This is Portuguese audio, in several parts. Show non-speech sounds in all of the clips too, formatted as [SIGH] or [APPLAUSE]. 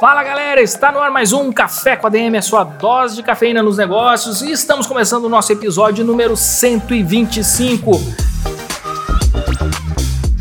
Fala galera, está no ar mais um Café com a DM, a sua dose de cafeína nos negócios, e estamos começando o nosso episódio número 125.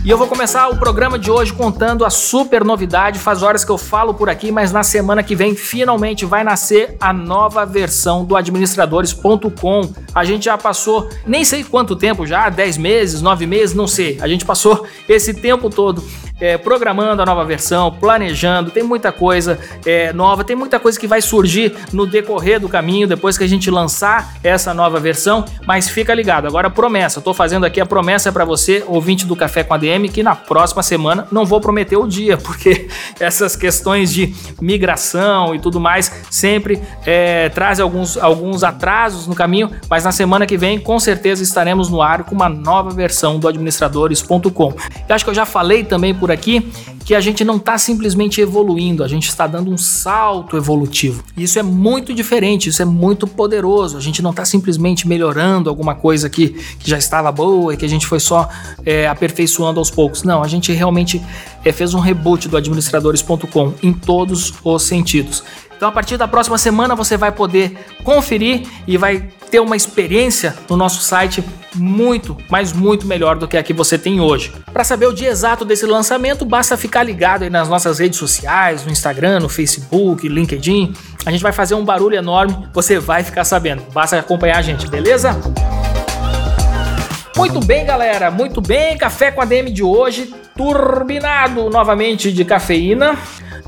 E eu vou começar o programa de hoje contando a super novidade. Faz horas que eu falo por aqui, mas na semana que vem finalmente vai nascer a nova versão do administradores.com. A gente já passou nem sei quanto tempo já, 10 meses, 9 meses, não sei. A gente passou esse tempo todo é, programando a nova versão, planejando, tem muita coisa é, nova, tem muita coisa que vai surgir no decorrer do caminho depois que a gente lançar essa nova versão, mas fica ligado. Agora promessa, estou fazendo aqui a promessa para você, ouvinte do Café com a DM, que na próxima semana não vou prometer o dia, [LAUGHS] porque essas questões de migração e tudo mais sempre é, trazem alguns, alguns atrasos no caminho, mas na semana que vem com certeza estaremos no ar com uma nova versão do administradores.com. Eu acho que eu já falei também por por aqui que a gente não está simplesmente evoluindo, a gente está dando um salto evolutivo. Isso é muito diferente, isso é muito poderoso. A gente não está simplesmente melhorando alguma coisa que, que já estava boa e que a gente foi só é, aperfeiçoando aos poucos. Não, a gente realmente é, fez um reboot do administradores.com em todos os sentidos. Então, a partir da próxima semana, você vai poder conferir e vai ter uma experiência no nosso site muito, mas muito melhor do que a que você tem hoje. Para saber o dia exato desse lançamento, basta ficar ligado aí nas nossas redes sociais, no Instagram, no Facebook, LinkedIn. A gente vai fazer um barulho enorme, você vai ficar sabendo. Basta acompanhar a gente, beleza? Muito bem, galera, muito bem. Café com a DM de hoje, turbinado novamente de cafeína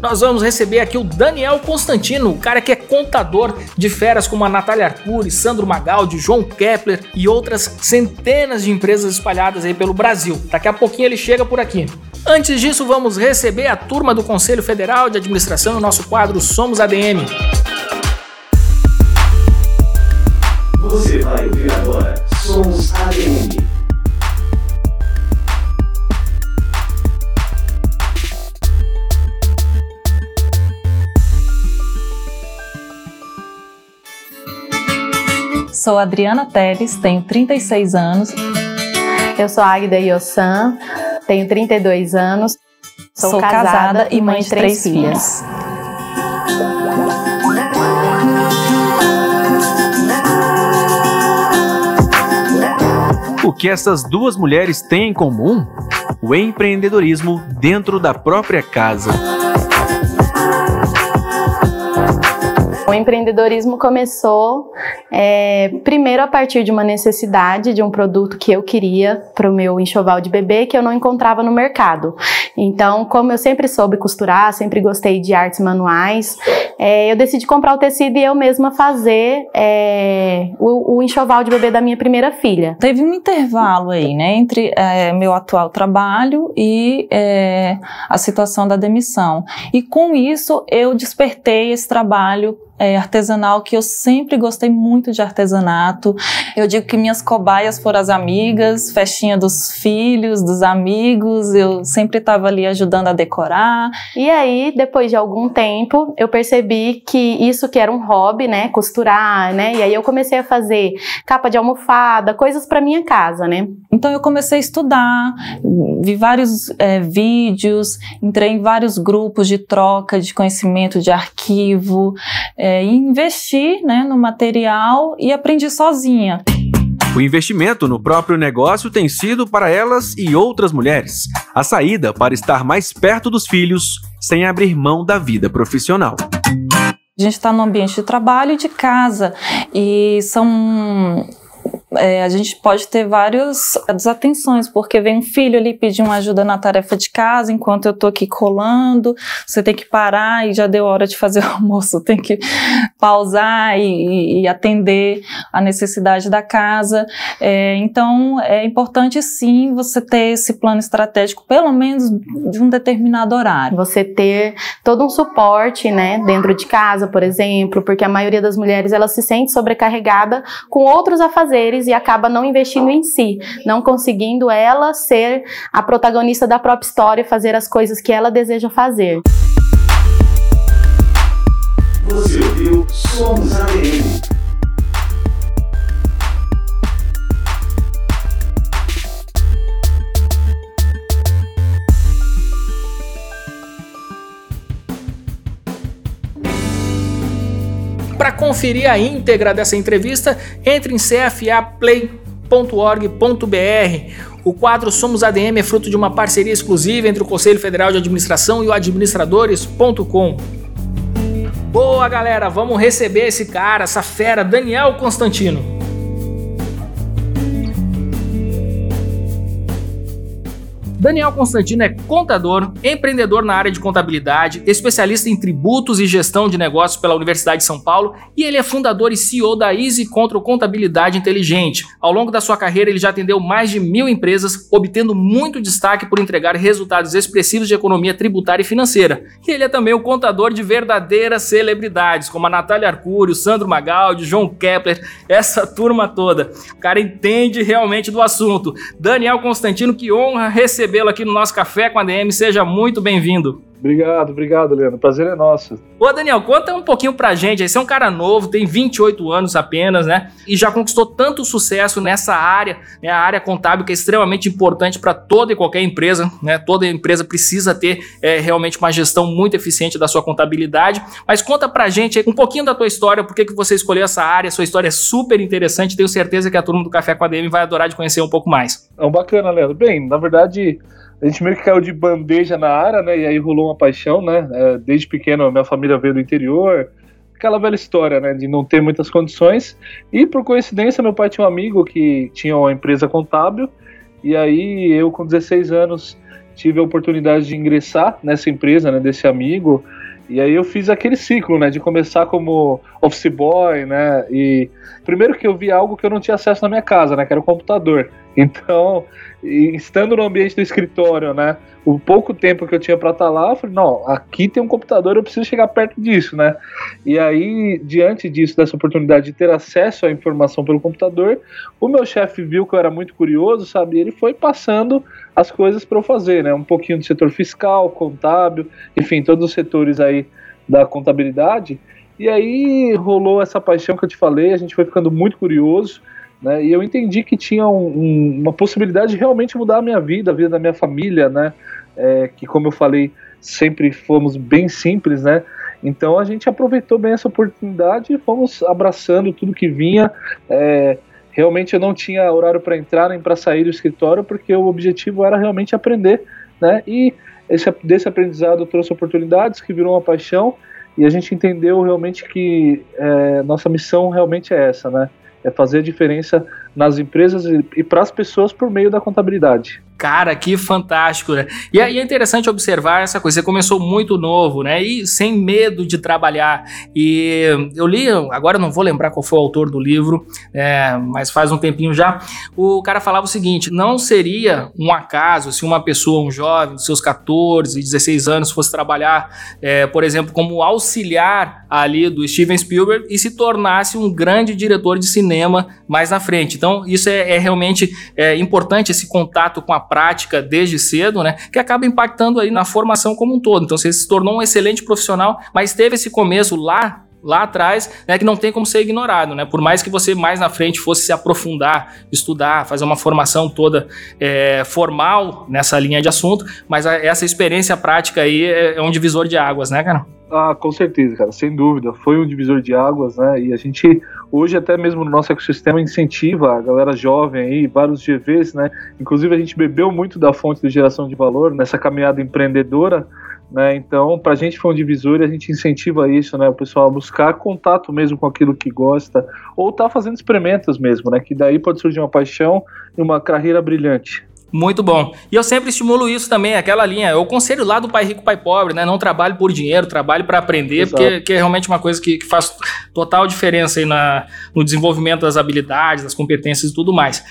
nós vamos receber aqui o Daniel Constantino, o cara que é contador de feras como a Natália Arcuri, Sandro Magaldi, João Kepler e outras centenas de empresas espalhadas aí pelo Brasil. Daqui a pouquinho ele chega por aqui. Antes disso, vamos receber a turma do Conselho Federal de Administração no nosso quadro Somos ADM. Você vai ouvir agora Somos ADM. Sou Adriana Teles, tenho 36 anos. Eu sou Agda Yossan, tenho 32 anos. Sou, sou casada, casada, e mãe de três, três filhas. O que essas duas mulheres têm em comum? O empreendedorismo dentro da própria casa. O empreendedorismo começou é, primeiro a partir de uma necessidade de um produto que eu queria para o meu enxoval de bebê que eu não encontrava no mercado. Então, como eu sempre soube costurar, sempre gostei de artes manuais, é, eu decidi comprar o tecido e eu mesma fazer é, o, o, enxoval de bebê da minha primeira filha. Teve um intervalo aí, né, entre é, meu atual trabalho e é, a situação da demissão. E com isso eu despertei esse trabalho é, artesanal que eu sempre gostei muito de artesanato. Eu digo que minhas cobaias foram as amigas, festinha dos filhos, dos amigos, eu sempre estava ali ajudando a decorar. E aí, depois de algum tempo, eu percebi que isso que era um hobby, né, costurar, né, e aí eu comecei a fazer capa de almofada, coisas para minha casa, né. Então eu comecei a estudar, vi vários é, vídeos, entrei em vários grupos de troca de conhecimento, de arquivo, é, é, investir né, no material e aprendi sozinha. O investimento no próprio negócio tem sido para elas e outras mulheres a saída para estar mais perto dos filhos sem abrir mão da vida profissional. A gente está no ambiente de trabalho e de casa e são é, a gente pode ter várias desatenções, porque vem um filho ali pedir uma ajuda na tarefa de casa, enquanto eu tô aqui colando, você tem que parar e já deu hora de fazer [LAUGHS] o almoço, tem que pausar e, e atender a necessidade da casa. É, então, é importante sim você ter esse plano estratégico, pelo menos de um determinado horário. Você ter todo um suporte, né, dentro de casa, por exemplo, porque a maioria das mulheres, ela se sente sobrecarregada com outros afazeres e acaba não investindo em si, não conseguindo ela ser a protagonista da própria história e fazer as coisas que ela deseja fazer. Você ouviu Somos. Para conferir a íntegra dessa entrevista, entre em cfaplay.org.br. O quadro Somos ADM é fruto de uma parceria exclusiva entre o Conselho Federal de Administração e o administradores.com. Boa, galera, vamos receber esse cara, essa fera, Daniel Constantino. Daniel Constantino é contador, empreendedor na área de contabilidade, especialista em tributos e gestão de negócios pela Universidade de São Paulo e ele é fundador e CEO da Easy Control Contabilidade Inteligente. Ao longo da sua carreira, ele já atendeu mais de mil empresas, obtendo muito destaque por entregar resultados expressivos de economia tributária e financeira. E ele é também o contador de verdadeiras celebridades, como a Natália Arcúrio, Sandro Magaldi, João Kepler, essa turma toda. O cara entende realmente do assunto. Daniel Constantino, que honra receber recebê-lo aqui no nosso Café com a DM. Seja muito bem-vindo. Obrigado, obrigado, Leandro. Prazer é nosso. Ô, Daniel, conta um pouquinho pra gente. Você é um cara novo, tem 28 anos apenas, né? E já conquistou tanto sucesso nessa área, né? A área contábil que é extremamente importante para toda e qualquer empresa, né? Toda empresa precisa ter é, realmente uma gestão muito eficiente da sua contabilidade. Mas conta pra gente um pouquinho da tua história, por que, que você escolheu essa área. Sua história é super interessante. Tenho certeza que a turma do Café com a DM vai adorar de conhecer um pouco mais. É um bacana, Leandro. Bem, na verdade a gente meio que caiu de bandeja na área, né? E aí rolou uma paixão, né? É, desde pequeno, minha família veio do interior. Aquela velha história, né? De não ter muitas condições. E por coincidência, meu pai tinha um amigo que tinha uma empresa contábil. E aí eu, com 16 anos, tive a oportunidade de ingressar nessa empresa, né? Desse amigo. E aí eu fiz aquele ciclo, né? De começar como office boy, né? E primeiro que eu vi algo que eu não tinha acesso na minha casa, né? Que era o computador. Então, estando no ambiente do escritório, né? O pouco tempo que eu tinha para estar tá lá, eu falei, não, aqui tem um computador, eu preciso chegar perto disso, né? E aí, diante disso, dessa oportunidade de ter acesso à informação pelo computador, o meu chefe viu que eu era muito curioso, sabe? E ele foi passando as coisas para eu fazer, né? Um pouquinho do setor fiscal, contábil, enfim, todos os setores aí da contabilidade. E aí rolou essa paixão que eu te falei, a gente foi ficando muito curioso. Né? E eu entendi que tinha um, um, uma possibilidade de realmente mudar a minha vida, a vida da minha família, né? É, que como eu falei, sempre fomos bem simples, né? Então a gente aproveitou bem essa oportunidade e fomos abraçando tudo que vinha. É, realmente eu não tinha horário para entrar nem para sair do escritório, porque o objetivo era realmente aprender, né? E esse, desse aprendizado trouxe oportunidades que virou uma paixão e a gente entendeu realmente que é, nossa missão realmente é essa, né? É fazer a diferença nas empresas e, e para as pessoas por meio da contabilidade. Cara, que fantástico, né? E aí é interessante observar essa coisa. Você começou muito novo, né? E sem medo de trabalhar. E eu li, agora não vou lembrar qual foi o autor do livro, é, mas faz um tempinho já. O cara falava o seguinte: não seria um acaso se uma pessoa, um jovem, dos seus 14, 16 anos, fosse trabalhar, é, por exemplo, como auxiliar ali do Steven Spielberg e se tornasse um grande diretor de cinema mais na frente. Então, isso é, é realmente é, importante esse contato com a prática desde cedo, né? Que acaba impactando aí na formação como um todo. Então, você se tornou um excelente profissional, mas teve esse começo lá lá atrás, né, que não tem como ser ignorado, né? Por mais que você mais na frente fosse se aprofundar, estudar, fazer uma formação toda é, formal nessa linha de assunto, mas a, essa experiência prática aí é, é um divisor de águas, né, cara? Ah, com certeza, cara, sem dúvida. Foi um divisor de águas, né? E a gente, hoje, até mesmo no nosso ecossistema, incentiva a galera jovem aí, vários GVs, né? Inclusive, a gente bebeu muito da fonte de geração de valor nessa caminhada empreendedora, né? Então, para a gente foi um divisor e a gente incentiva isso, né? O pessoal a buscar contato mesmo com aquilo que gosta, ou tá fazendo experimentos mesmo, né? Que daí pode surgir uma paixão e uma carreira brilhante. Muito bom. E eu sempre estimulo isso também, aquela linha. Eu conselho lá do pai rico, pai pobre, né? Não trabalhe por dinheiro, trabalhe para aprender, porque, é realmente uma coisa que, que faz total diferença aí na, no desenvolvimento das habilidades, das competências e tudo mais.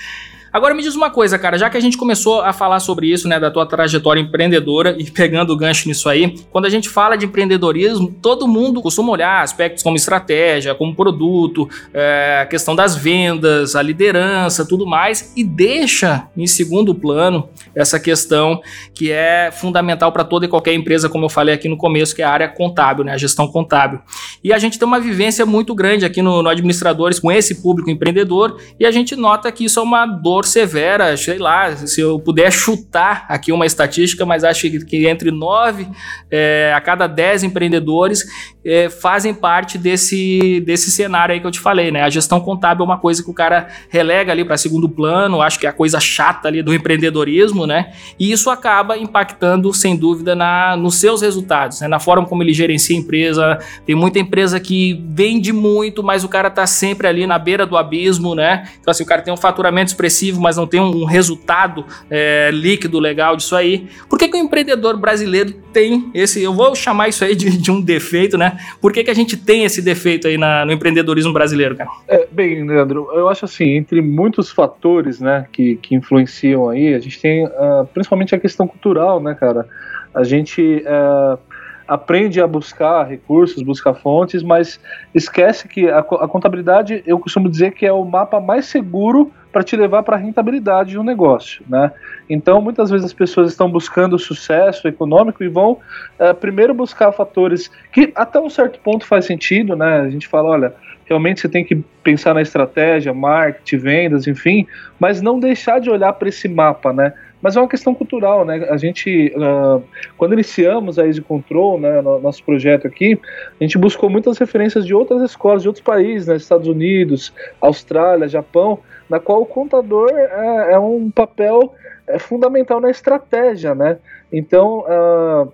Agora me diz uma coisa, cara, já que a gente começou a falar sobre isso, né, da tua trajetória empreendedora e pegando o gancho nisso aí, quando a gente fala de empreendedorismo, todo mundo costuma olhar aspectos como estratégia, como produto, é, a questão das vendas, a liderança, tudo mais, e deixa em segundo plano essa questão que é fundamental para toda e qualquer empresa, como eu falei aqui no começo, que é a área contábil, né, a gestão contábil. E a gente tem uma vivência muito grande aqui no, no Administradores com esse público empreendedor e a gente nota que isso é uma dor severa, sei lá, se eu puder chutar aqui uma estatística, mas acho que entre 9 é, a cada 10 empreendedores é, fazem parte desse, desse cenário aí que eu te falei, né? A gestão contábil é uma coisa que o cara relega ali para segundo plano, acho que é a coisa chata ali do empreendedorismo, né? E isso acaba impactando, sem dúvida, na, nos seus resultados, né? na forma como ele gerencia a empresa. Tem muita empresa que vende muito, mas o cara tá sempre ali na beira do abismo, né? Então, assim, o cara tem um faturamento expressivo, mas não tem um, um resultado é, líquido legal disso aí. Por que, que o empreendedor brasileiro tem esse, eu vou chamar isso aí de, de um defeito, né? Por que, que a gente tem esse defeito aí na, no empreendedorismo brasileiro, cara? É, bem, Leandro, eu acho assim, entre muitos fatores, né, que, que influenciam aí, a gente tem uh, principalmente a questão cultural, né, cara? A gente uh, aprende a buscar recursos, buscar fontes, mas esquece que a, a contabilidade, eu costumo dizer que é o mapa mais seguro para te levar para a rentabilidade de um negócio, né? Então, muitas vezes as pessoas estão buscando sucesso econômico e vão uh, primeiro buscar fatores que até um certo ponto faz sentido, né? A gente fala, olha, realmente você tem que pensar na estratégia, marketing, vendas, enfim, mas não deixar de olhar para esse mapa, né? Mas é uma questão cultural, né? A gente, uh, quando iniciamos a Easy Control, né, no nosso projeto aqui, a gente buscou muitas referências de outras escolas, de outros países, né, Estados Unidos, Austrália, Japão, na qual o contador é, é um papel é, fundamental na estratégia, né? Então, uh,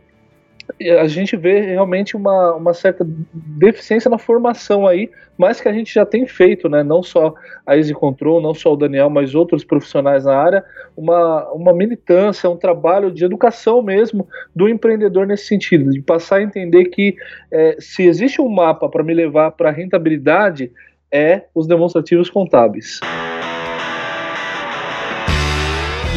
a gente vê realmente uma, uma certa deficiência na formação aí, mas que a gente já tem feito, né? Não só a Easy Control, não só o Daniel, mas outros profissionais na área, uma, uma militância, um trabalho de educação mesmo do empreendedor nesse sentido, de passar a entender que é, se existe um mapa para me levar para a rentabilidade, é os demonstrativos contábeis.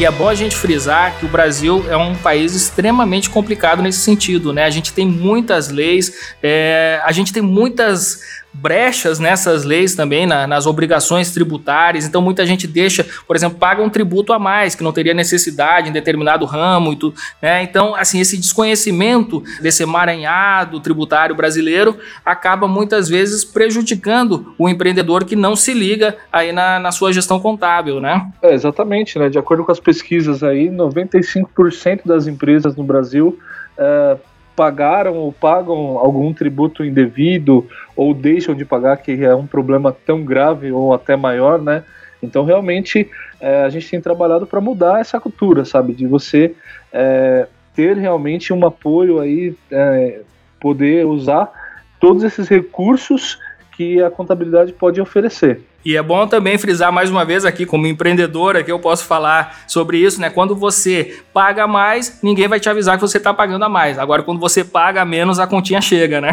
E é bom a gente frisar que o Brasil é um país extremamente complicado nesse sentido, né? A gente tem muitas leis, é, a gente tem muitas brechas nessas leis também, na, nas obrigações tributárias. Então, muita gente deixa, por exemplo, paga um tributo a mais, que não teria necessidade em determinado ramo e tudo. Né? Então, assim, esse desconhecimento desse emaranhado tributário brasileiro acaba muitas vezes prejudicando o empreendedor que não se liga aí na, na sua gestão contábil, né? É, exatamente, né? De acordo com as pesquisas aí, 95% das empresas no Brasil é, pagaram ou pagam algum tributo indevido ou deixam de pagar, que é um problema tão grave ou até maior, né? Então, realmente, é, a gente tem trabalhado para mudar essa cultura, sabe? De você é, ter realmente um apoio aí, é, poder usar todos esses recursos que a contabilidade pode oferecer. E é bom também frisar mais uma vez aqui, como empreendedora, que eu posso falar sobre isso, né? Quando você paga mais, ninguém vai te avisar que você está pagando a mais. Agora, quando você paga menos, a continha chega, né?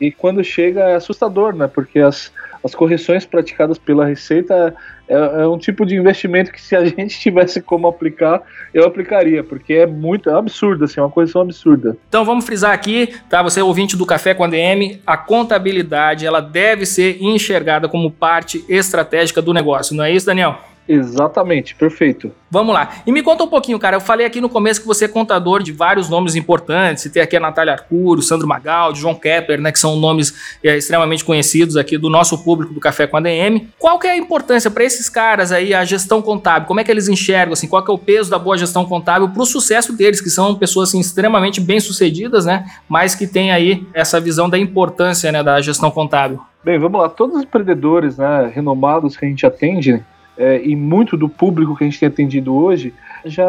E quando chega é assustador, né? Porque as, as correções praticadas pela Receita é, é, um tipo de investimento que se a [LAUGHS] gente tivesse como aplicar, eu aplicaria, porque é muito é absurdo, assim, é uma correção absurda. Então vamos frisar aqui, tá? Você é ouvinte do Café com a DM, a contabilidade ela deve ser enxergada como parte estratégica do negócio, não é isso, Daniel? Exatamente, perfeito. Vamos lá. E me conta um pouquinho, cara. Eu falei aqui no começo que você é contador de vários nomes importantes. Você tem aqui a Natália Arcuro, Sandro Magaldi, João Kepler, né? Que são nomes é, extremamente conhecidos aqui do nosso público do Café com a DM. Qual que é a importância para esses caras aí, a gestão contábil? Como é que eles enxergam, assim? Qual que é o peso da boa gestão contábil para o sucesso deles, que são pessoas, assim, extremamente bem-sucedidas, né? Mas que têm aí essa visão da importância, né, da gestão contábil. Bem, vamos lá. Todos os empreendedores, né, renomados que a gente atende, é, e muito do público que a gente tem atendido hoje já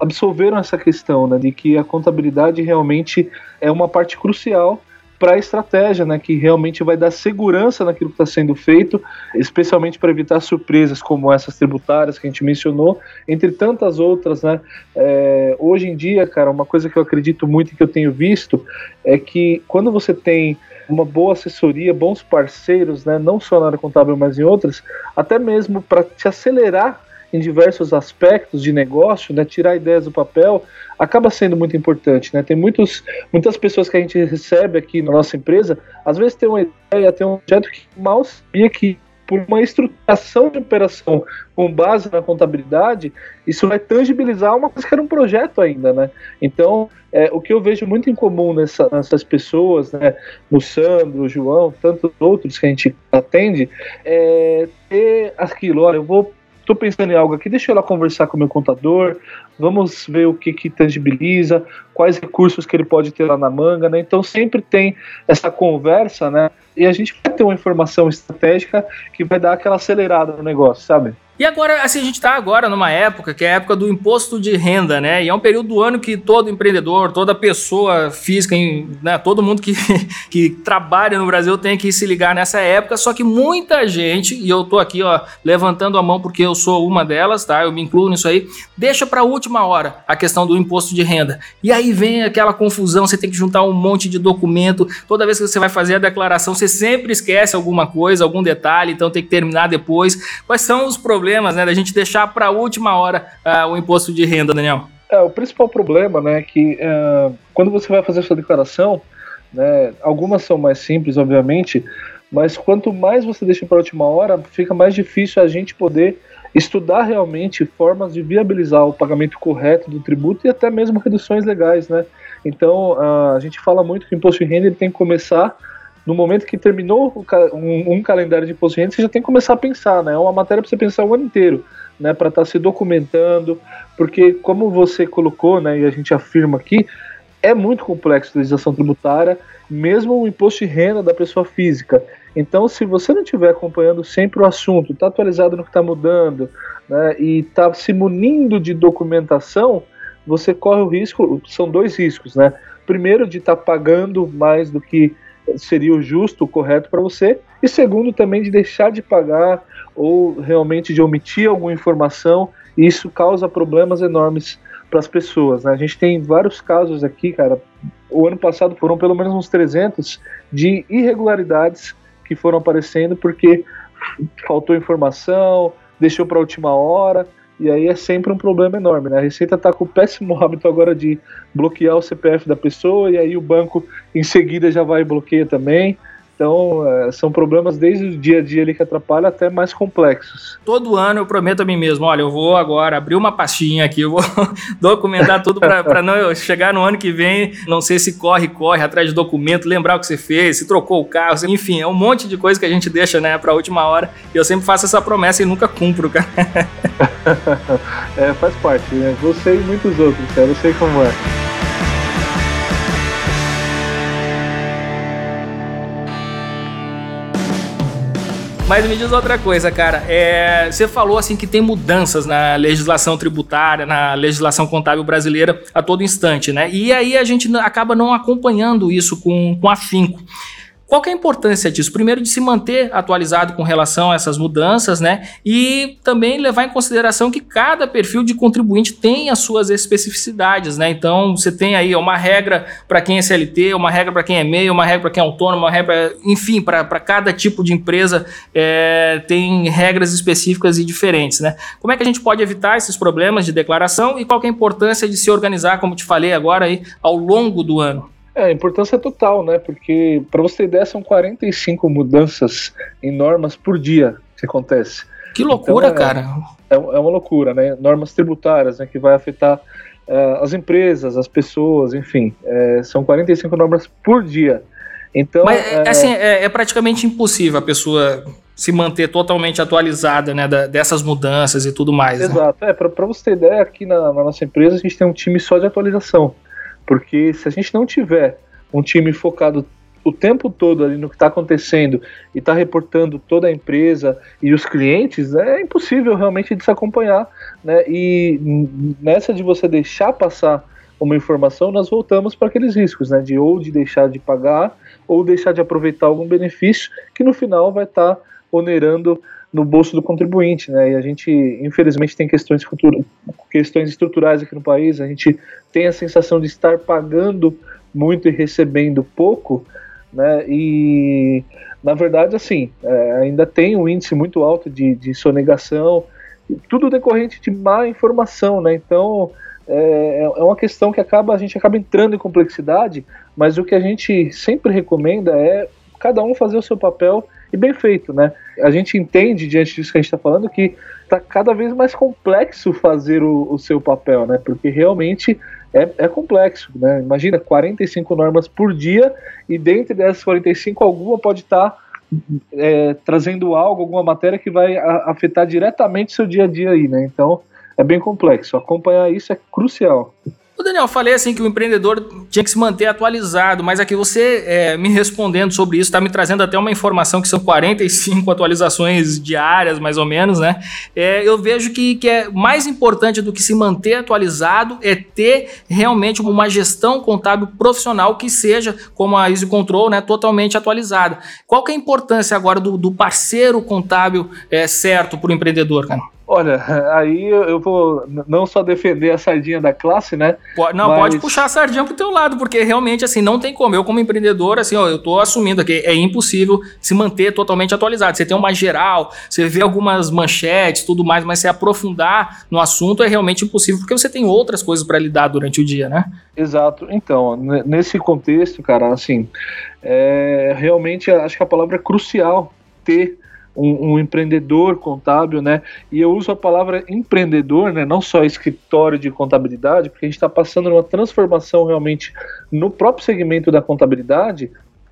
absolveram essa questão né, de que a contabilidade realmente é uma parte crucial para a estratégia, né, que realmente vai dar segurança naquilo que está sendo feito, especialmente para evitar surpresas como essas tributárias que a gente mencionou, entre tantas outras, né. É, hoje em dia, cara, uma coisa que eu acredito muito e que eu tenho visto é que quando você tem uma boa assessoria, bons parceiros, né, não só na área contábil, mas em outras, até mesmo para te acelerar em diversos aspectos de negócio, né, tirar ideias do papel, acaba sendo muito importante. Né? Tem muitos, muitas pessoas que a gente recebe aqui na nossa empresa, às vezes tem uma ideia, tem um projeto que mal sabia que por uma estruturação de operação com base na contabilidade, isso vai tangibilizar uma coisa que era um projeto ainda, né? Então, é, o que eu vejo muito em comum nessa, nessas pessoas, né, no Sandro, o João, tantos outros que a gente atende, é ter aquilo, olha, eu vou estou pensando em algo aqui, deixa eu lá conversar com o meu contador, vamos ver o que, que tangibiliza, quais recursos que ele pode ter lá na manga, né? Então sempre tem essa conversa, né? E a gente vai ter uma informação estratégica que vai dar aquela acelerada no negócio, sabe? E agora, assim, a gente está agora numa época que é a época do imposto de renda, né? E é um período do ano que todo empreendedor, toda pessoa física, né, todo mundo que, [LAUGHS] que trabalha no Brasil tem que se ligar nessa época. Só que muita gente, e eu tô aqui, ó, levantando a mão porque eu sou uma delas, tá? Eu me incluo nisso aí, deixa para a última hora a questão do imposto de renda. E aí vem aquela confusão, você tem que juntar um monte de documento. Toda vez que você vai fazer a declaração, você sempre esquece alguma coisa, algum detalhe, então tem que terminar depois. Quais são os problemas? Problemas, né, da gente deixar para a última hora uh, o imposto de renda, Daniel? É, o principal problema, né, é que uh, quando você vai fazer sua declaração, né, algumas são mais simples, obviamente, mas quanto mais você deixa para a última hora, fica mais difícil a gente poder estudar realmente formas de viabilizar o pagamento correto do tributo e até mesmo reduções legais, né? Então, uh, a gente fala muito que o imposto de renda ele tem que começar no momento que terminou um, um, calendário de imposto de renda, você já tem que começar a pensar, né? É uma matéria para você pensar o ano inteiro, né? Para estar tá se documentando, porque como você colocou, né? E a gente afirma aqui, é muito complexo a legislação tributária, mesmo o imposto de renda da pessoa física. Então, se você não estiver acompanhando sempre o assunto, está atualizado no que está mudando, né? E está se munindo de documentação, você corre o risco, são dois riscos, né? Primeiro, de estar tá pagando mais do que seria o justo, o correto para você, e segundo também de deixar de pagar ou realmente de omitir alguma informação, e isso causa problemas enormes para as pessoas. Né? A gente tem vários casos aqui, cara. O ano passado foram pelo menos uns 300 de irregularidades que foram aparecendo porque faltou informação, deixou para a última hora. E aí é sempre um problema enorme, né? A Receita está com o péssimo hábito agora de bloquear o CPF da pessoa e aí o banco em seguida já vai e bloqueia também. Então, é, são problemas desde o dia a dia ali que atrapalham até mais complexos. Todo ano eu prometo a mim mesmo, olha, eu vou agora abrir uma pastinha aqui, eu vou [LAUGHS] documentar tudo para não chegar no ano que vem, não sei se corre, corre atrás de documento, lembrar o que você fez, se trocou o carro, enfim, é um monte de coisa que a gente deixa, né, para a última hora. E eu sempre faço essa promessa e nunca cumpro, cara. [LAUGHS] é, faz parte, né? Você e muitos outros, cara, eu sei como é. Mas me diz outra coisa, cara. É, você falou assim que tem mudanças na legislação tributária, na legislação contábil brasileira a todo instante, né? E aí a gente acaba não acompanhando isso com, com afinco. Qual é a importância disso? Primeiro, de se manter atualizado com relação a essas mudanças, né? E também levar em consideração que cada perfil de contribuinte tem as suas especificidades, né? Então, você tem aí uma regra para quem é CLT, uma regra para quem é MEI, uma regra para quem é autônomo, uma regra, enfim, para cada tipo de empresa é, tem regras específicas e diferentes, né? Como é que a gente pode evitar esses problemas de declaração e qual é a importância de se organizar, como te falei agora, aí, ao longo do ano? É, a importância é total, né? Porque, para você ter ideia, são 45 mudanças em normas por dia que acontece. Que loucura, então, é, cara! É, é, uma loucura, né? Normas tributárias, né? Que vai afetar uh, as empresas, as pessoas, enfim. É, são 45 normas por dia. Então, Mas, é, assim, é, é, praticamente impossível a pessoa se manter totalmente atualizada, né? Da, dessas mudanças e tudo mais. Né? Exato. Né? É, para você ter ideia, aqui na, na nossa empresa a gente tem um time só de atualização. Porque se a gente não tiver um time focado o tempo todo ali no que está acontecendo e está reportando toda a empresa e os clientes, é impossível realmente de se acompanhar. Né? E nessa de você deixar passar uma informação, nós voltamos para aqueles riscos, né? De ou de deixar de pagar ou deixar de aproveitar algum benefício que no final vai estar tá onerando no bolso do contribuinte, né? E a gente, infelizmente, tem questões futuras, questões estruturais aqui no país. A gente tem a sensação de estar pagando muito e recebendo pouco, né? E na verdade, assim, é, ainda tem um índice muito alto de, de sonegação tudo decorrente de má informação, né? Então é, é uma questão que acaba a gente acaba entrando em complexidade, mas o que a gente sempre recomenda é cada um fazer o seu papel e bem feito, né? A gente entende diante disso que a gente está falando que está cada vez mais complexo fazer o, o, seu papel, né? Porque realmente é, é, complexo, né? Imagina 45 normas por dia e dentre dessas 45 alguma pode estar tá, é, trazendo algo, alguma matéria que vai afetar diretamente seu dia a dia aí, né? Então é bem complexo. Acompanhar isso é crucial. O Daniel, falei assim que o empreendedor tinha que se manter atualizado, mas aqui você é, me respondendo sobre isso, está me trazendo até uma informação que são 45 atualizações diárias, mais ou menos, né? É, eu vejo que, que é mais importante do que se manter atualizado é ter realmente uma gestão contábil profissional que seja, como a Easy Control, né, totalmente atualizada. Qual que é a importância agora do, do parceiro contábil é, certo para o empreendedor, cara? Olha, [LAUGHS] aí eu vou não só defender a sardinha da classe, né? Não, mas... pode puxar a sardinha pro teu lado, porque realmente, assim, não tem como. Eu, como empreendedor, assim, ó, eu tô assumindo aqui, é impossível se manter totalmente atualizado. Você tem uma geral, você vê algumas manchetes, tudo mais, mas se aprofundar no assunto é realmente impossível, porque você tem outras coisas para lidar durante o dia, né? Exato. Então, nesse contexto, cara, assim, é, realmente acho que a palavra é crucial ter um, um, empreendedor contábil, né? E eu uso a palavra empreendedor, né? Não só escritório de contabilidade, porque a gente está passando uma transformação realmente no próprio segmento da contabilidade,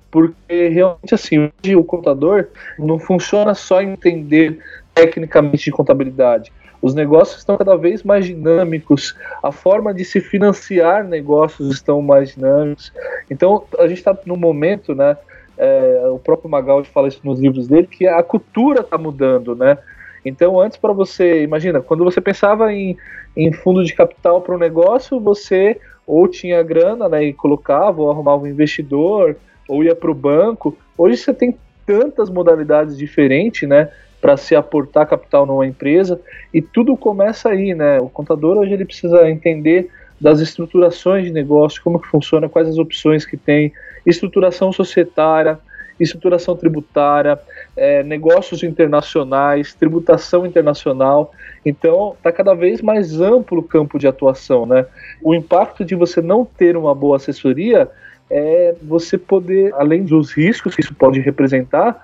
porque realmente assim, hoje o contador não funciona só entender tecnicamente de contabilidade. Os negócios estão cada vez mais dinâmicos, a forma de se financiar negócios estão mais dinâmicos. Então, a gente está no momento, né, é, o próprio Magaldi fala isso nos livros dele, que a cultura está mudando, né? Então, antes para você, imagina, quando você pensava em, em fundo de capital para um negócio, você ou tinha grana né, e colocava, ou arrumava um investidor, ou ia para o banco. Hoje você tem tantas modalidades diferentes, né? Para se aportar capital numa empresa e tudo começa aí, né? O contador hoje ele precisa entender das estruturações de negócio, como que funciona, quais as opções que tem, estruturação societária, estruturação tributária, é, negócios internacionais, tributação internacional. Então, está cada vez mais amplo o campo de atuação. Né? O impacto de você não ter uma boa assessoria é você poder, além dos riscos que isso pode representar,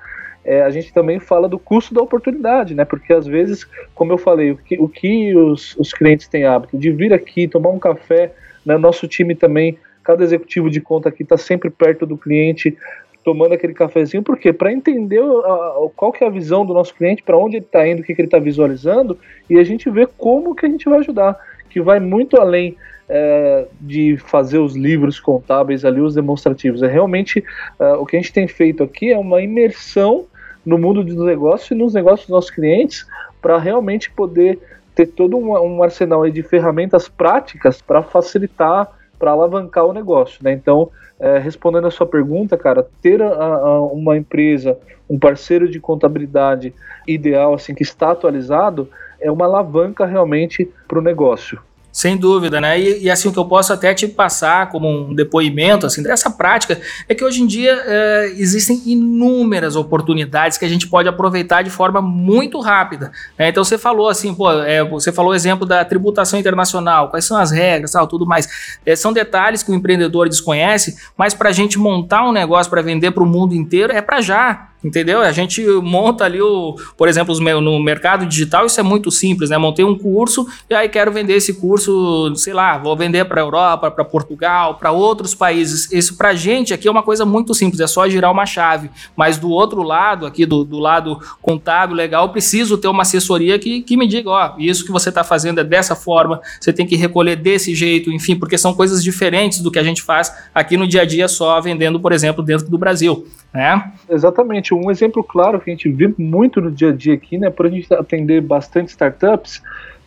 é, a gente também fala do custo da oportunidade, né? Porque às vezes, como eu falei, o que, o que os, os clientes têm hábito de vir aqui, tomar um café, né? Nosso time também, cada executivo de conta aqui está sempre perto do cliente, tomando aquele cafezinho, por quê? Para entender a, qual que é a visão do nosso cliente, para onde ele está indo, o que, que ele está visualizando, e a gente vê como que a gente vai ajudar, que vai muito além é, de fazer os livros contábeis ali, os demonstrativos. É realmente é, o que a gente tem feito aqui é uma imersão no mundo dos negócios e nos negócios dos nossos clientes para realmente poder ter todo um, um arsenal de ferramentas práticas para facilitar, para alavancar o negócio. Né? Então, é, respondendo a sua pergunta, cara, ter a, a, uma empresa, um parceiro de contabilidade ideal, assim, que está atualizado, é uma alavanca realmente para o negócio. Sem dúvida, né? E, e, assim, o que eu posso até te passar como um depoimento assim, dessa prática é que hoje em dia é, existem inúmeras oportunidades que a gente pode aproveitar de forma muito rápida. Né? Então você falou assim, pô, é, você falou o exemplo da tributação internacional, quais são as regras, tal, tudo mais. É, são detalhes que o empreendedor desconhece, mas para a gente montar um negócio para vender para o mundo inteiro é para já. Entendeu? A gente monta ali o, por exemplo, no mercado digital, isso é muito simples, né? Montei um curso e aí quero vender esse curso, sei lá, vou vender para Europa, para Portugal, para outros países. Isso para gente aqui é uma coisa muito simples, é só girar uma chave. Mas do outro lado, aqui do, do lado contábil, legal, preciso ter uma assessoria que, que me diga, ó, isso que você está fazendo é dessa forma, você tem que recolher desse jeito, enfim, porque são coisas diferentes do que a gente faz aqui no dia a dia só vendendo, por exemplo, dentro do Brasil. Né? Exatamente. Um exemplo claro que a gente vê muito no dia a dia aqui, né? Por a gente atender bastante startups,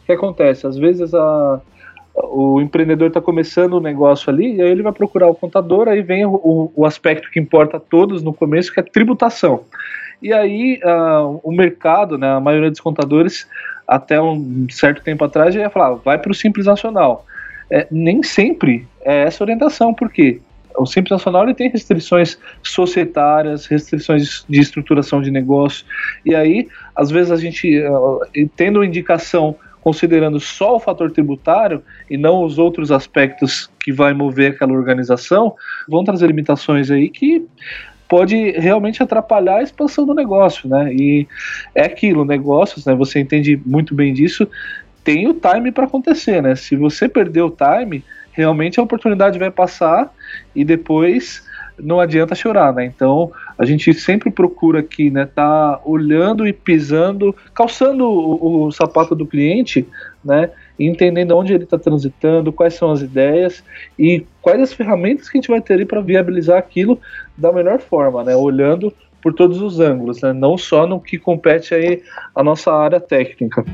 o que acontece? Às vezes a, o empreendedor está começando o um negócio ali, e aí ele vai procurar o contador, aí vem o, o, aspecto que importa a todos no começo, que é tributação. E aí o mercado, né, a maioria dos contadores, até um certo tempo atrás, já ia falar, vai para o Simples Nacional. É, nem sempre é essa orientação, por quê? O Simples Nacional ele tem restrições societárias, restrições de estruturação de negócio, e aí, às vezes, a gente, tendo indicação considerando só o fator tributário e não os outros aspectos que vai mover aquela organização, vão trazer limitações aí que pode realmente atrapalhar a expansão do negócio, né? E é aquilo, negócios, né? Você entende muito bem disso, tem o time para acontecer, né? Se você perder o time, realmente a oportunidade vai passar e depois não adianta chorar, né? Então a gente sempre procura aqui, né, tá olhando e pisando, calçando o, o sapato do cliente, né, entendendo onde ele está transitando, quais são as ideias e quais as ferramentas que a gente vai ter para viabilizar aquilo da melhor forma, né, olhando por todos os ângulos, né, não só no que compete aí a nossa área técnica.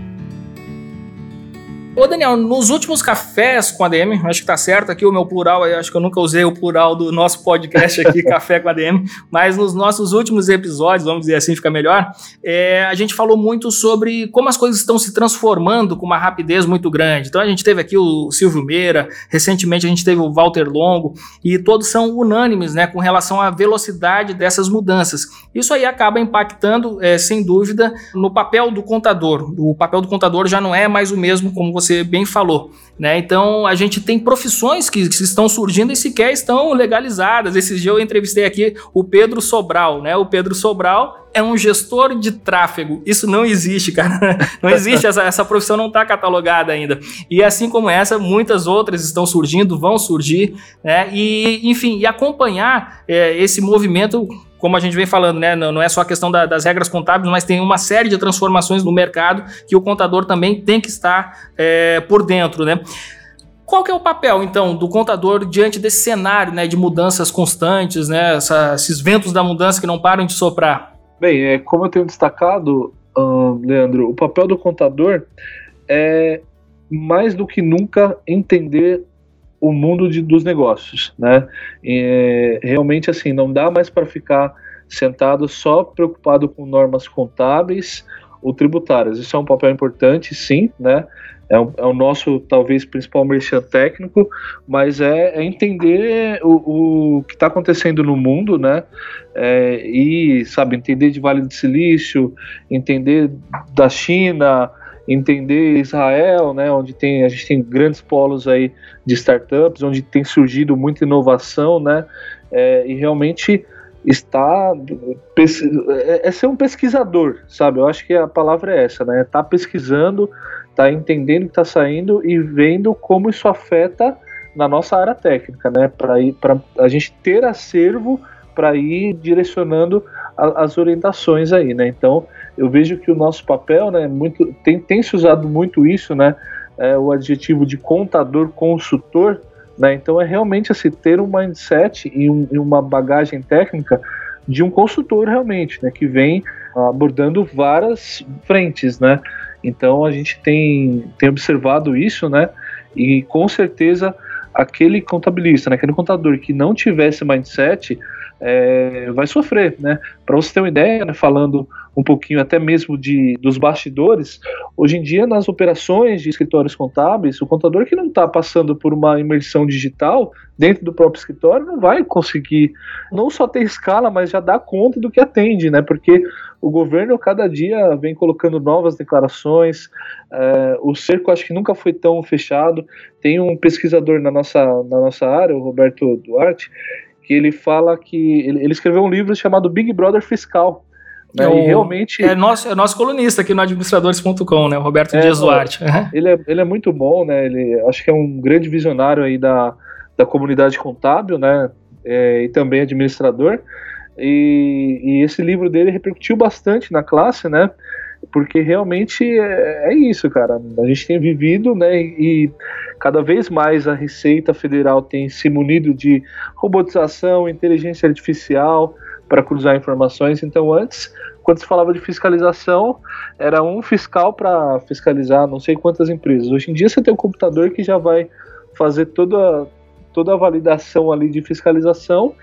Ô, Daniel, nos últimos cafés com a DM, acho que tá certo aqui o meu plural, acho que eu nunca usei o plural do nosso podcast aqui, [LAUGHS] Café com a DM, mas nos nossos últimos episódios, vamos dizer assim, fica melhor, é, a gente falou muito sobre como as coisas estão se transformando com uma rapidez muito grande. Então a gente teve aqui o Silvio Meira, recentemente a gente teve o Walter Longo, e todos são unânimes, né, com relação à velocidade dessas mudanças. Isso aí acaba impactando, é, sem dúvida, no papel do contador. O papel do contador já não é mais o mesmo como você você bem falou. Né? Então a gente tem profissões que, que, estão surgindo e sequer estão legalizadas. Esses dias eu entrevistei aqui o Pedro Sobral, né? O Pedro Sobral é um gestor de tráfego. Isso não existe, cara. [LAUGHS] Não existe, essa, essa profissão não está catalogada ainda. E assim como essa, muitas outras estão surgindo, vão surgir, né? E, enfim, e acompanhar é, esse movimento como a gente vem falando, né, não é só a questão da, das regras contábeis, mas tem uma série de transformações no mercado que o contador também tem que estar é, por dentro, né? Qual que é o papel, então, do contador diante desse cenário né, de mudanças constantes, né, essa, esses ventos da mudança que não param de soprar? Bem, é, como eu tenho destacado, Leandro, o papel do contador é mais do que nunca entender o mundo de, dos negócios, né? E, realmente assim não dá mais para ficar sentado só preocupado com normas contábeis ou tributárias. Isso é um papel importante, sim, né? É o, é o nosso talvez principal merchan técnico, mas é, é entender o, o que está acontecendo no mundo, né? É, e sabe entender de Vale do Silício, entender da China, entender Israel, né, onde tem a gente tem grandes polos aí de startups, onde tem surgido muita inovação, né, é, e realmente está é, é ser um pesquisador, sabe? Eu acho que a palavra é essa, né? Tá pesquisando, tá entendendo o que está saindo e vendo como isso afeta na nossa área técnica, né? Para ir para a gente ter acervo para ir direcionando a, as orientações aí, né? Então eu vejo que o nosso papel, né, muito, tem, tem se usado muito isso, né, é, o adjetivo de contador consultor, né, então é realmente assim, ter um mindset e, um, e uma bagagem técnica de um consultor realmente, né, que vem abordando várias frentes, né, então a gente tem, tem observado isso, né, e com certeza aquele contabilista, né, aquele contador que não tivesse mindset, é, vai sofrer, né? Para você ter uma ideia, né, falando um pouquinho até mesmo de, dos bastidores, hoje em dia nas operações de escritórios contábeis, o contador que não está passando por uma imersão digital dentro do próprio escritório não vai conseguir não só ter escala, mas já dar conta do que atende, né? Porque o governo cada dia vem colocando novas declarações, é, o cerco acho que nunca foi tão fechado. Tem um pesquisador na nossa, na nossa área, o Roberto Duarte, que ele fala que ele, ele escreveu um livro chamado Big Brother Fiscal. Né, é, o, e realmente é nosso, é nosso colunista aqui no administradores.com, né, o Roberto é, Dias Duarte. Ele, é, ele é muito bom, né? Ele acho que é um grande visionário aí da, da comunidade contábil, né? É, e também administrador. E, e, esse livro dele repercutiu bastante na classe, né? Porque realmente é, é isso, cara. A gente tem vivido, né? E, cada vez mais a Receita Federal tem se munido de robotização, inteligência artificial para cruzar informações. Então, antes, quando se falava de fiscalização, era um fiscal para fiscalizar não sei quantas empresas. Hoje em dia, você tem um computador que já vai fazer toda, toda a validação ali de fiscalização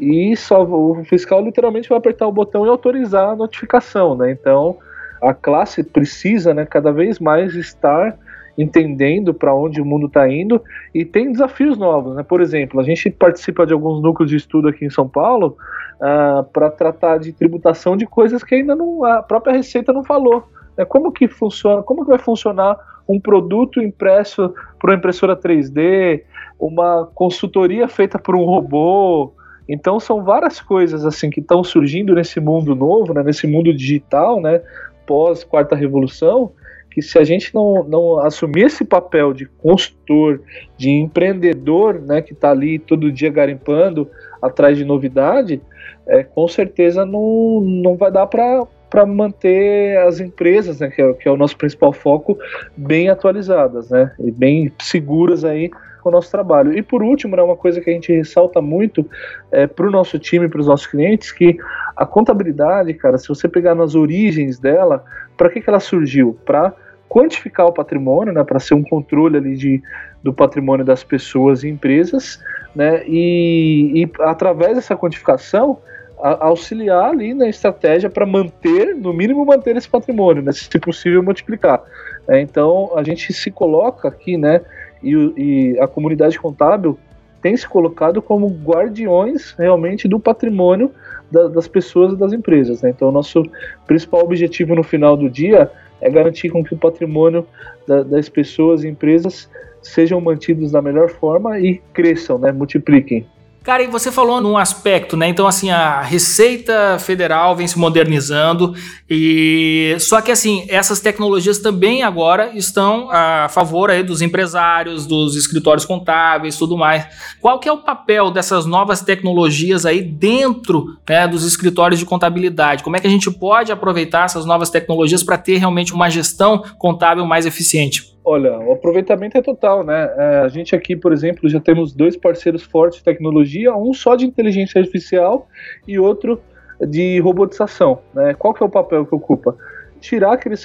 e só o fiscal literalmente vai apertar o botão e autorizar a notificação, né? Então, a classe precisa, né, cada vez mais estar entendendo para onde o mundo está indo e tem desafios novos, né? Por exemplo, a gente participa de alguns núcleos de estudo aqui em São Paulo uh, ah, para tratar de tributação de coisas que ainda não a própria Receita não falou. Né? Como que funciona? Como que vai funcionar um produto impresso por uma impressora 3D, uma consultoria feita por um robô? Então são várias coisas assim que estão surgindo nesse mundo novo, né, nesse mundo digital, né, pós quarta revolução, que se a gente não, não assumir esse papel de consultor, de empreendedor, né, que está ali todo dia garimpando atrás de novidade, é, com certeza não, não vai dar para manter as empresas, né, que é, que é o nosso principal foco, bem atualizadas, né, e bem seguras aí com o nosso trabalho. E por último, é uma coisa que a gente ressalta muito é, para o nosso time, para os nossos clientes, que a contabilidade, cara, se você pegar nas origens dela, para que, que ela surgiu? Para quantificar o patrimônio, né, para ser um controle ali de, do patrimônio das pessoas e empresas, né, e, e através dessa quantificação auxiliar ali na estratégia para manter, no mínimo manter esse patrimônio, né, se possível multiplicar. É, então a gente se coloca aqui, né, e, e a comunidade contábil tem se colocado como guardiões realmente do patrimônio da, das pessoas e das empresas. Né? Então, nosso principal objetivo no final do dia é garantir com que o patrimônio da, das pessoas e empresas sejam mantidos da melhor forma e cresçam, né? multipliquem. Cara, e você falou num aspecto, né? Então, assim, a Receita Federal vem se modernizando e só que assim, essas tecnologias também agora estão a favor aí dos empresários, dos escritórios contábeis, tudo mais. Qual que é o papel dessas novas tecnologias aí dentro né, dos escritórios de contabilidade? Como é que a gente pode aproveitar essas novas tecnologias para ter realmente uma gestão contábil mais eficiente? Olha, o aproveitamento é total, né? É, a gente aqui, por exemplo, já temos dois parceiros fortes de tecnologia, um só de inteligência artificial e outro de robotização. Né? Qual que é o papel que ocupa? Tirar aquele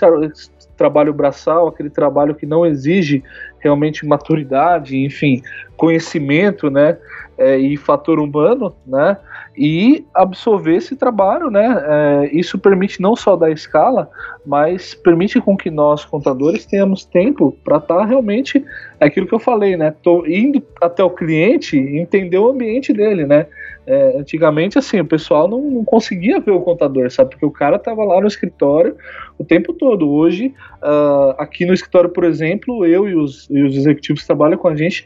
trabalho braçal, aquele trabalho que não exige realmente maturidade, enfim, conhecimento, né, é, e fator humano, né, e absorver esse trabalho, né? É, isso permite não só dar escala, mas permite com que nós contadores tenhamos tempo para estar tá realmente aquilo que eu falei, né? Tô indo até o cliente, entender o ambiente dele, né? É, antigamente, assim, o pessoal não, não, conseguia ver o contador, sabe? Porque o cara estava lá no escritório o tempo todo. Hoje, uh, aqui no escritório, por exemplo, eu e os, e os executivos que trabalham com a gente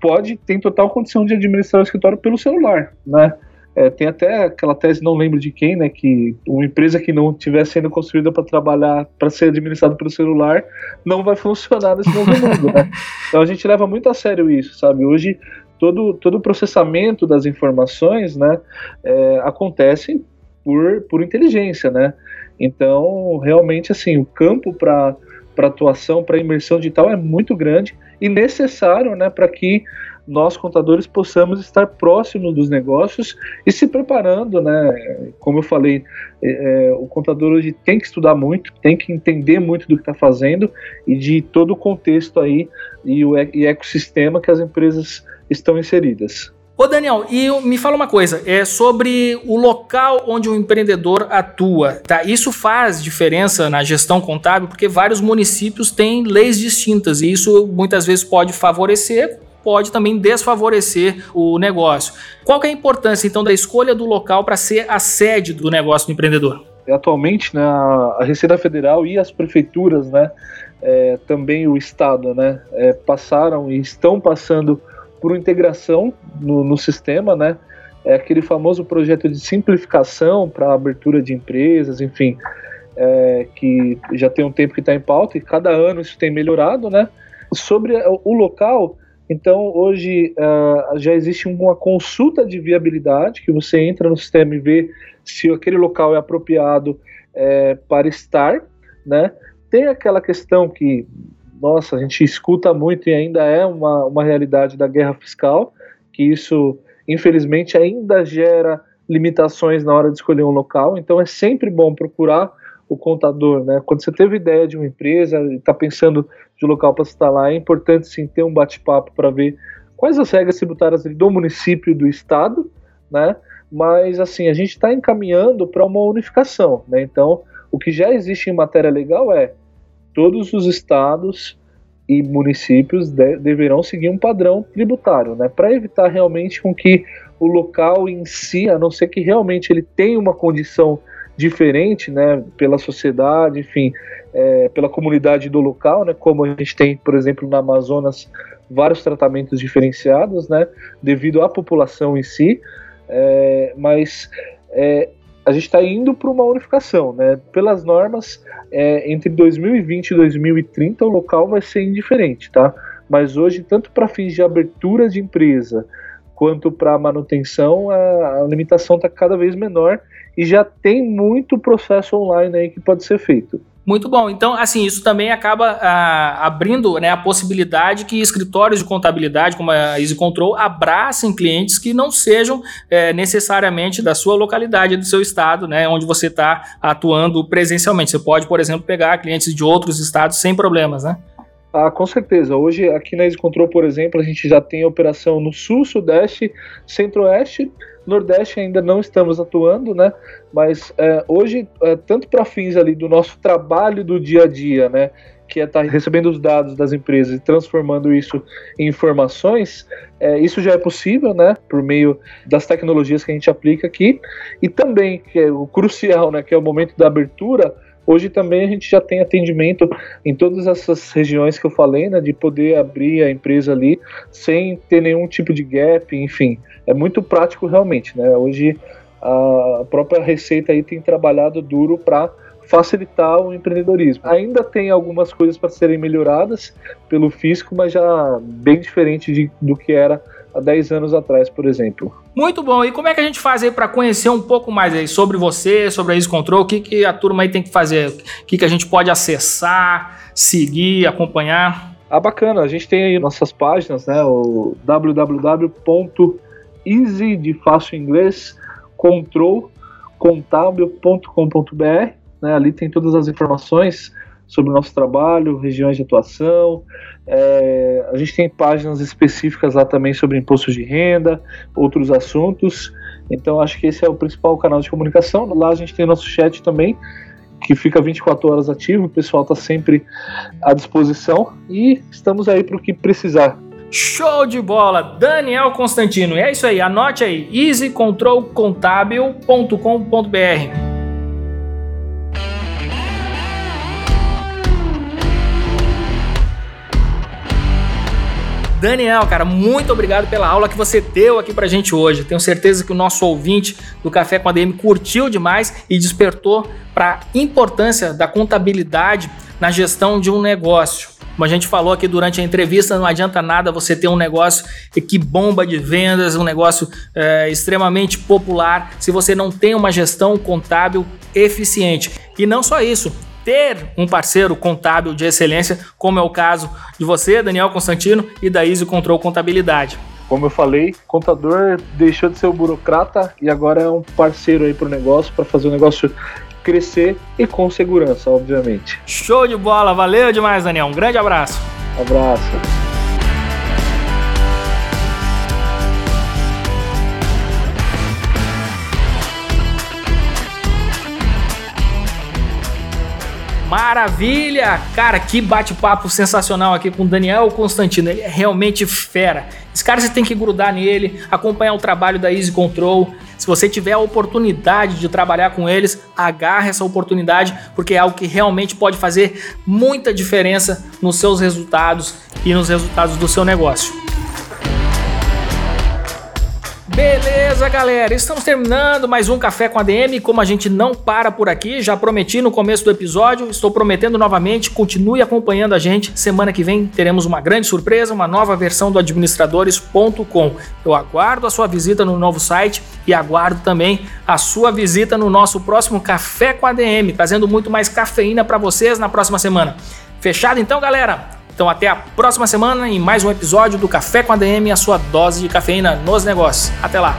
pode, tem total condição de administrar o escritório pelo celular, né? É, tem até aquela tese, não lembro de quem, né, que uma empresa que não estiver sendo construída para trabalhar, para ser administrada pelo celular, não vai funcionar nesse novo [LAUGHS] mundo, né? Então a gente leva muito a sério isso, sabe? Hoje todo, todo o processamento das informações, né, é, acontece por, por inteligência, né? Então, realmente, assim, o campo para atuação, para imersão digital é muito grande e necessário, né, para que nós contadores possamos estar próximos dos negócios e se preparando, né? Como eu falei, é, é o contador hoje tem que estudar muito, tem que entender muito do que está fazendo e de todo o contexto aí e o e ecossistema que as empresas estão inseridas. Ô Daniel, e me fala uma coisa, é sobre o local onde o empreendedor atua, tá? Isso faz diferença na gestão contábil porque vários municípios têm leis distintas e isso muitas vezes pode favorecer pode também desfavorecer o negócio. Qual é a importância então da escolha do local para ser a sede do negócio do empreendedor? Atualmente, né, a Receita Federal e as prefeituras, né, é, também o Estado, né, é, passaram e estão passando por integração no, no sistema, né? É aquele famoso projeto de simplificação para abertura de empresas, enfim, é, que já tem um tempo que está em pauta e cada ano isso tem melhorado, né? Sobre o local, então hoje uh, já existe uma consulta de viabilidade que você entra no sistema e vê se aquele local é apropriado é, para estar, né? Tem aquela questão que nossa, a gente escuta muito e ainda é uma, uma realidade da guerra fiscal, que isso, infelizmente, ainda gera limitações na hora de escolher um local, então é sempre bom procurar o contador, né? Quando você teve ideia de uma empresa está pensando de local para instalar, é importante sim ter um bate-papo para ver quais as regras tributárias do município e do estado, né? Mas assim, a gente está encaminhando para uma unificação, né? Então, o que já existe em matéria legal é todos os estados e municípios de, deverão seguir um padrão tributário, né, para evitar realmente com que o local em si, a não ser que realmente ele tenha uma condição diferente, né, pela sociedade, enfim, é, pela comunidade do local, né, como a gente tem, por exemplo, na Amazonas, vários tratamentos diferenciados, né, devido à população em si, é, mas é, a gente está indo para uma unificação, né? Pelas normas, é, entre 2020 e 2030 o local vai ser indiferente, tá? Mas hoje, tanto para fins de abertura de empresa quanto para manutenção, a, a limitação está cada vez menor e já tem muito processo online aí que pode ser feito. Muito bom. Então, assim, isso também acaba ah, abrindo né, a possibilidade que escritórios de contabilidade, como a Easy Control, abracem clientes que não sejam é, necessariamente da sua localidade, do seu estado, né, onde você está atuando presencialmente. Você pode, por exemplo, pegar clientes de outros estados sem problemas, né? Ah, com certeza. Hoje, aqui na Easy Control, por exemplo, a gente já tem operação no Sul, Sudeste, Centro-Oeste, Nordeste ainda não estamos atuando, né? Mas é, hoje, é, tanto para fins ali do nosso trabalho do dia a dia, né? Que é estar tá recebendo os dados das empresas e transformando isso em informações, é, isso já é possível, né? Por meio das tecnologias que a gente aplica aqui. E também, que é o crucial, né? Que é o momento da abertura, Hoje também a gente já tem atendimento em todas essas regiões que eu falei, né, de poder abrir a empresa ali sem ter nenhum tipo de gap, enfim, é muito prático realmente, né? Hoje a própria Receita aí tem trabalhado duro para facilitar o empreendedorismo. Ainda tem algumas coisas para serem melhoradas pelo fisco, mas já bem diferente de, do que era há 10 anos atrás, por exemplo. Muito bom. E como é que a gente faz aí para conhecer um pouco mais aí sobre você, sobre a Easy Control? O que, que a turma aí tem que fazer? O que, que a gente pode acessar, seguir, acompanhar? Ah, bacana. A gente tem aí nossas páginas, né? O www.easy de fácil inglês control contábil.com.br. Né? Ali tem todas as informações sobre o nosso trabalho, regiões de atuação. É, a gente tem páginas específicas lá também sobre imposto de renda, outros assuntos. Então acho que esse é o principal canal de comunicação. Lá a gente tem nosso chat também, que fica 24 horas ativo, o pessoal está sempre à disposição e estamos aí para o que precisar. Show de bola, Daniel Constantino. E é isso aí, anote aí, easycontrolcontábil.com.br. Daniel, cara, muito obrigado pela aula que você deu aqui pra gente hoje. Tenho certeza que o nosso ouvinte do Café com a DM curtiu demais e despertou para a importância da contabilidade na gestão de um negócio. Como a gente falou aqui durante a entrevista, não adianta nada você ter um negócio que bomba de vendas, um negócio é, extremamente popular, se você não tem uma gestão contábil eficiente. E não só isso, ter um parceiro contábil de excelência, como é o caso de você, Daniel Constantino, e da Easy Control Contabilidade. Como eu falei, contador deixou de ser o burocrata e agora é um parceiro aí para o negócio, para fazer o negócio crescer e com segurança, obviamente. Show de bola, valeu demais, Daniel. Um grande abraço. Abraço. Maravilha! Cara, que bate-papo sensacional aqui com o Daniel Constantino. Ele é realmente fera. Esse cara você tem que grudar nele, acompanhar o trabalho da Easy Control. Se você tiver a oportunidade de trabalhar com eles, agarre essa oportunidade, porque é algo que realmente pode fazer muita diferença nos seus resultados e nos resultados do seu negócio. Beleza, galera, estamos terminando mais um Café com a DM. Como a gente não para por aqui, já prometi no começo do episódio, estou prometendo novamente, continue acompanhando a gente. Semana que vem teremos uma grande surpresa, uma nova versão do administradores.com. Eu aguardo a sua visita no novo site e aguardo também a sua visita no nosso próximo Café com a DM, trazendo muito mais cafeína para vocês na próxima semana. Fechado então, galera? Então até a próxima semana em mais um episódio do Café com a DM, a sua dose de cafeína nos negócios. Até lá!